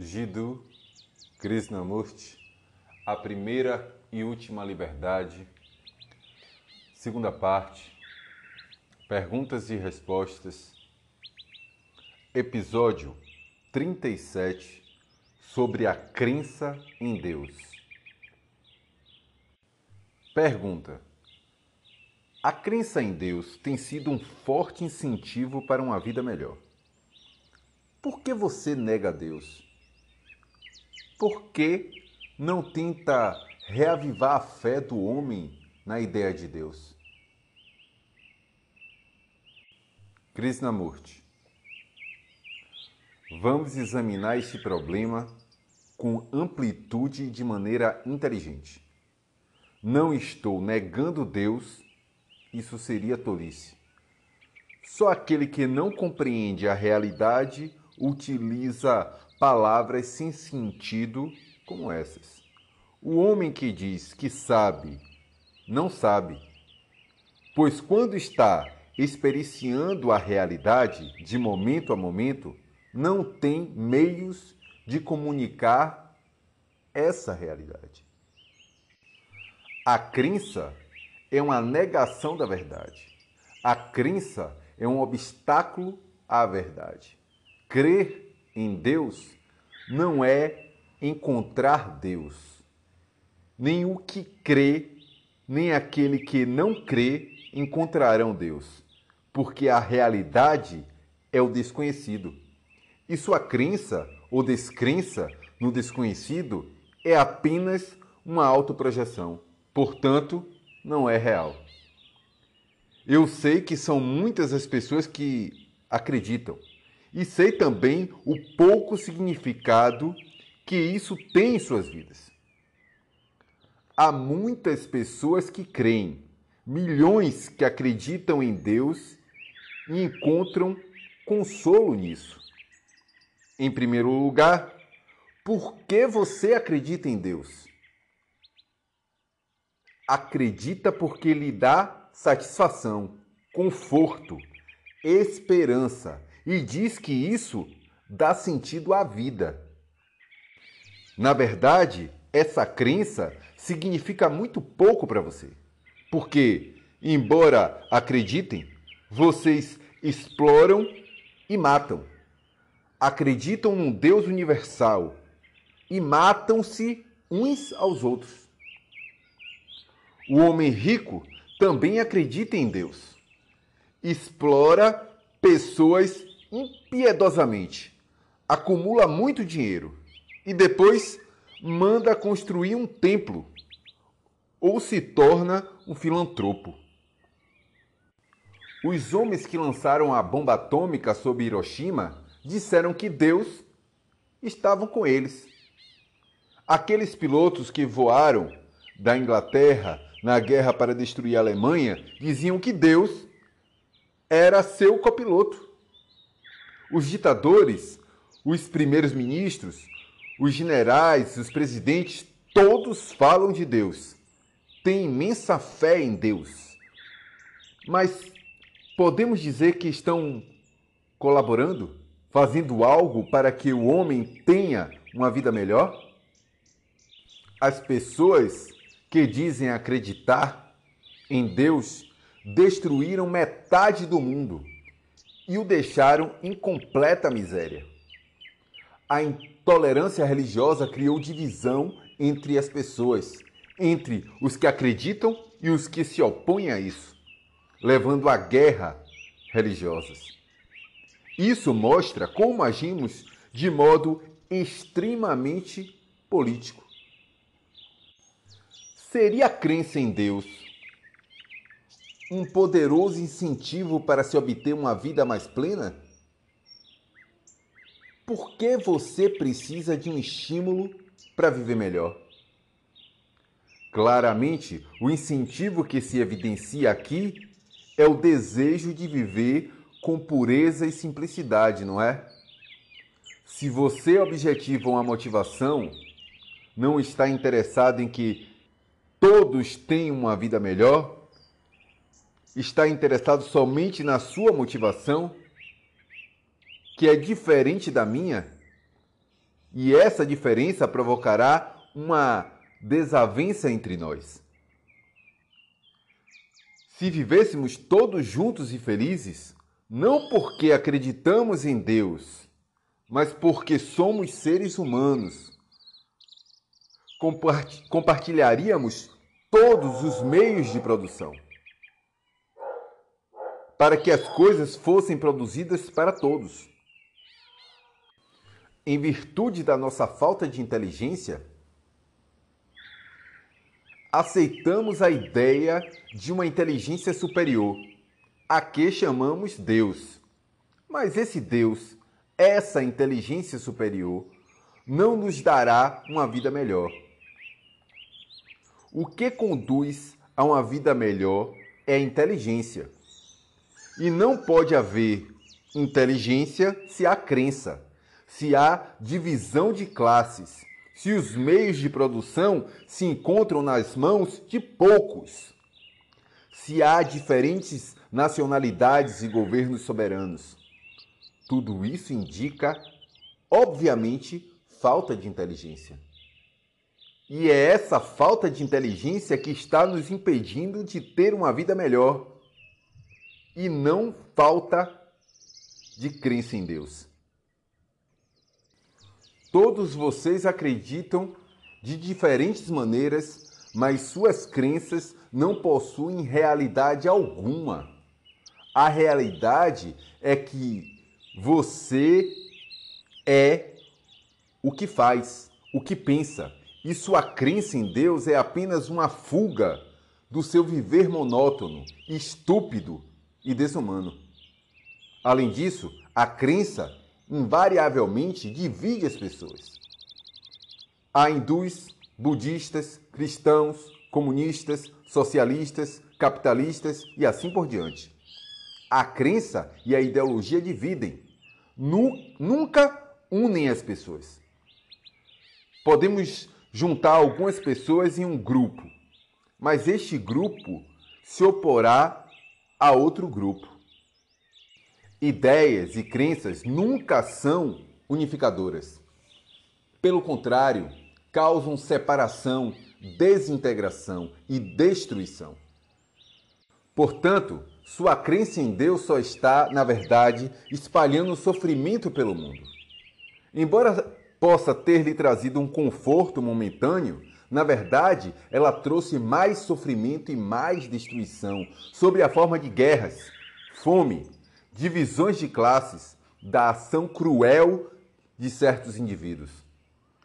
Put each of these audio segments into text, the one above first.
Jiddu Krishnamurti, A Primeira e Última Liberdade, segunda parte, Perguntas e Respostas, episódio 37 sobre a crença em Deus. Pergunta: A crença em Deus tem sido um forte incentivo para uma vida melhor. Por que você nega Deus? Por que não tenta reavivar a fé do homem na ideia de Deus? Krishnamurti. Vamos examinar este problema com amplitude e de maneira inteligente. Não estou negando Deus, isso seria tolice. Só aquele que não compreende a realidade utiliza palavras sem sentido como essas. O homem que diz que sabe, não sabe. Pois quando está experienciando a realidade de momento a momento, não tem meios de comunicar essa realidade. A crença é uma negação da verdade. A crença é um obstáculo à verdade. Crer em Deus não é encontrar Deus. Nem o que crê, nem aquele que não crê encontrarão Deus, porque a realidade é o desconhecido. E sua crença ou descrença no desconhecido é apenas uma autoprojeção, portanto, não é real. Eu sei que são muitas as pessoas que acreditam, e sei também o pouco significado que isso tem em suas vidas. Há muitas pessoas que creem, milhões que acreditam em Deus e encontram consolo nisso. Em primeiro lugar, por que você acredita em Deus? Acredita porque lhe dá satisfação, conforto, esperança e diz que isso dá sentido à vida. Na verdade, essa crença significa muito pouco para você, porque, embora acreditem, vocês exploram e matam. Acreditam num Deus universal e matam-se uns aos outros. O homem rico também acredita em Deus. Explora pessoas impiedosamente, acumula muito dinheiro e depois manda construir um templo ou se torna um filantropo. Os homens que lançaram a bomba atômica sobre Hiroshima disseram que Deus estava com eles. Aqueles pilotos que voaram da Inglaterra na guerra para destruir a Alemanha diziam que Deus era seu copiloto. Os ditadores, os primeiros ministros, os generais, os presidentes, todos falam de Deus. Têm imensa fé em Deus. Mas podemos dizer que estão colaborando, fazendo algo para que o homem tenha uma vida melhor? As pessoas que dizem acreditar em Deus destruíram metade do mundo e o deixaram em completa miséria. A intolerância religiosa criou divisão entre as pessoas, entre os que acreditam e os que se opõem a isso, levando a guerra religiosas. Isso mostra como agimos de modo extremamente político. Seria a crença em Deus um poderoso incentivo para se obter uma vida mais plena? Por que você precisa de um estímulo para viver melhor? Claramente, o incentivo que se evidencia aqui é o desejo de viver com pureza e simplicidade, não é? Se você objetiva uma motivação, não está interessado em que todos tenham uma vida melhor, está interessado somente na sua motivação, que é diferente da minha, e essa diferença provocará uma desavença entre nós. Se vivêssemos todos juntos e felizes, não porque acreditamos em Deus, mas porque somos seres humanos, compartilharíamos todos os meios de produção para que as coisas fossem produzidas para todos. Em virtude da nossa falta de inteligência, aceitamos a ideia de uma inteligência superior, a que chamamos Deus. Mas esse Deus, essa inteligência superior, não nos dará uma vida melhor. O que conduz a uma vida melhor é a inteligência. E não pode haver inteligência se há crença, se há divisão de classes, se os meios de produção se encontram nas mãos de poucos, se há diferentes nacionalidades e governos soberanos. Tudo isso indica, obviamente, falta de inteligência. E é essa falta de inteligência que está nos impedindo de ter uma vida melhor e não falta de crença em Deus. Todos vocês acreditam de diferentes maneiras, mas suas crenças não possuem realidade alguma. A realidade é que você é o que faz, o que pensa, e sua crença em Deus é apenas uma fuga do seu viver monótono, estúpido e desumano. Além disso, a crença invariavelmente divide as pessoas. Há hindus, budistas, cristãos, comunistas, socialistas, capitalistas e assim por diante. A crença e a ideologia dividem, nunca unem as pessoas. Podemos juntar algumas pessoas em um grupo, mas este grupo se oporá a outro grupo. Ideias e crenças nunca são unificadoras. Pelo contrário, causam separação, desintegração e destruição. Portanto, sua crença em Deus só está, na verdade, espalhando sofrimento pelo mundo. Embora possa ter lhe trazido um conforto momentâneo, na verdade, ela trouxe mais sofrimento e mais destruição, sob a forma de guerras, fome, divisões de classes, da ação cruel de certos indivíduos.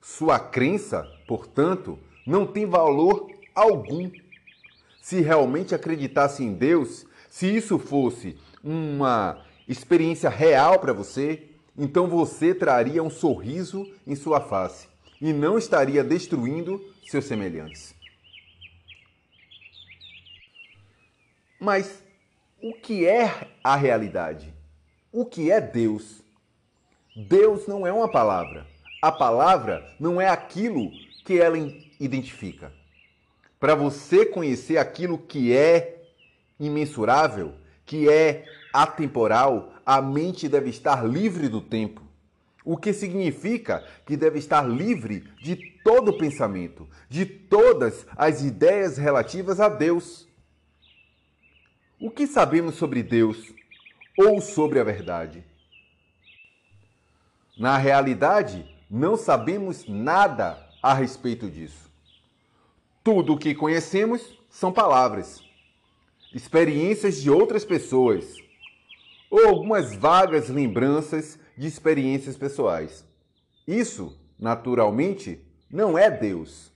Sua crença, portanto, não tem valor algum. Se realmente acreditasse em Deus, se isso fosse uma experiência real para você, então você traria um sorriso em sua face e não estaria destruindo seus semelhantes. Mas o que é a realidade? O que é Deus? Deus não é uma palavra. A palavra não é aquilo que ela identifica. Para você conhecer aquilo que é imensurável, que é atemporal, a mente deve estar livre do tempo o que significa que deve estar livre de todo pensamento, de todas as ideias relativas a Deus. O que sabemos sobre Deus ou sobre a verdade? Na realidade, não sabemos nada a respeito disso. Tudo o que conhecemos são palavras, experiências de outras pessoas ou algumas vagas lembranças de experiências pessoais. Isso, naturalmente, não é Deus.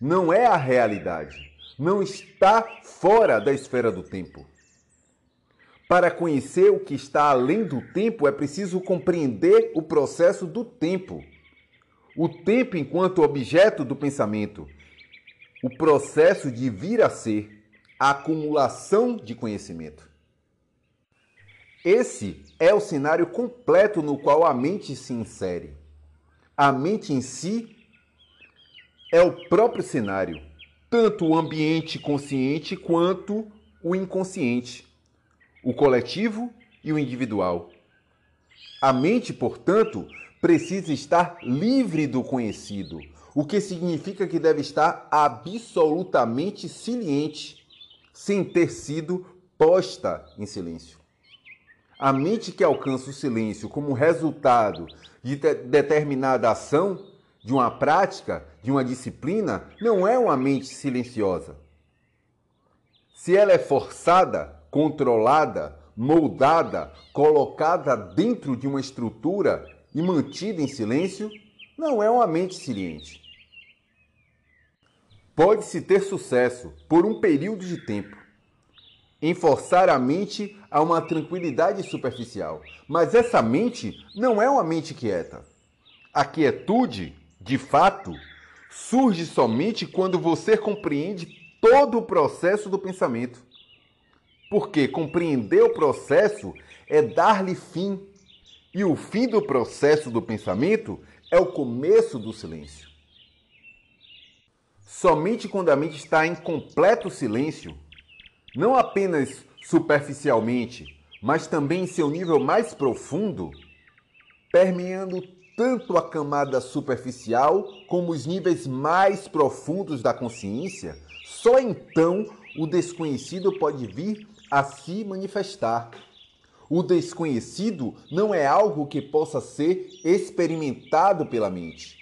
Não é a realidade. Não está fora da esfera do tempo. Para conhecer o que está além do tempo, é preciso compreender o processo do tempo. O tempo enquanto objeto do pensamento, o processo de vir a ser, a acumulação de conhecimento. Esse é o cenário completo no qual a mente se insere. A mente em si é o próprio cenário, tanto o ambiente consciente quanto o inconsciente, o coletivo e o individual. A mente, portanto, precisa estar livre do conhecido, o que significa que deve estar absolutamente silente, sem ter sido posta em silêncio. A mente que alcança o silêncio como resultado de determinada ação, de uma prática, de uma disciplina, não é uma mente silenciosa. Se ela é forçada, controlada, moldada, colocada dentro de uma estrutura e mantida em silêncio, não é uma mente silente. Pode-se ter sucesso por um período de tempo em forçar a mente a uma tranquilidade superficial, mas essa mente não é uma mente quieta. A quietude, de fato, surge somente quando você compreende todo o processo do pensamento. Porque compreender o processo é dar-lhe fim, e o fim do processo do pensamento é o começo do silêncio. Somente quando a mente está em completo silêncio, não apenas superficialmente, mas também em seu nível mais profundo, permeando tanto a camada superficial como os níveis mais profundos da consciência, só então o desconhecido pode vir a se manifestar. O desconhecido não é algo que possa ser experimentado pela mente.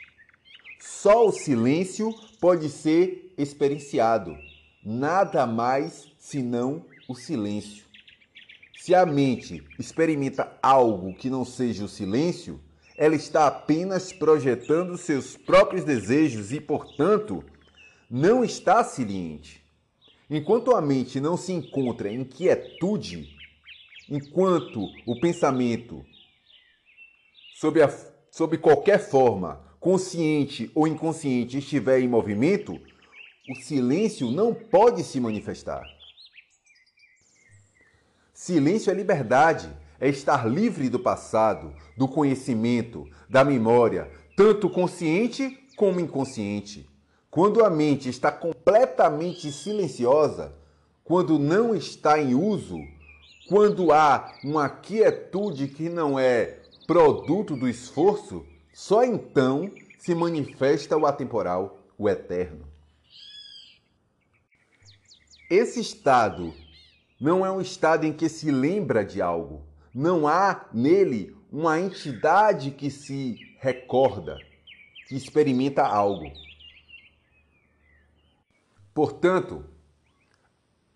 Só o silêncio pode ser experienciado. Nada mais senão o silêncio. Se a mente experimenta algo que não seja o silêncio, ela está apenas projetando seus próprios desejos e, portanto, não está silente. Enquanto a mente não se encontra em quietude, enquanto o pensamento, sob, a, sob qualquer forma, consciente ou inconsciente, estiver em movimento, o silêncio não pode se manifestar. Silêncio é liberdade, é estar livre do passado, do conhecimento, da memória, tanto consciente como inconsciente. Quando a mente está completamente silenciosa, quando não está em uso, quando há uma quietude que não é produto do esforço, só então se manifesta o atemporal, o eterno. Esse estado não é um estado em que se lembra de algo. Não há nele uma entidade que se recorda, que experimenta algo. Portanto,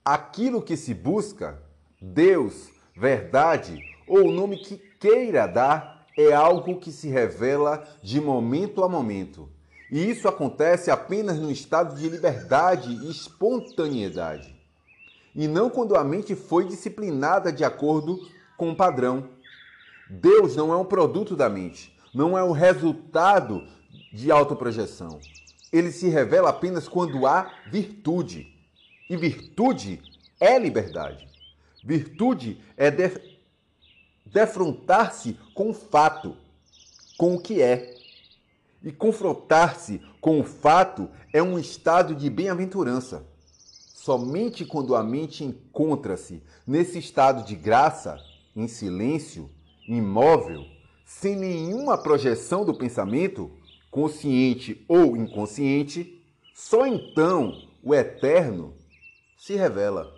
aquilo que se busca, Deus, verdade ou o nome que queira dar, é algo que se revela de momento a momento. E isso acontece apenas no estado de liberdade e espontaneidade. E não quando a mente foi disciplinada de acordo com o padrão. Deus não é um produto da mente, não é o resultado de autoprojeção ele se revela apenas quando há virtude. E virtude é liberdade. Virtude é def defrontar-se com o fato, com o que é. E confrontar-se com o fato é um estado de bem-aventurança. Somente quando a mente encontra-se nesse estado de graça, em silêncio, imóvel, sem nenhuma projeção do pensamento, consciente ou inconsciente, só então o eterno se revela.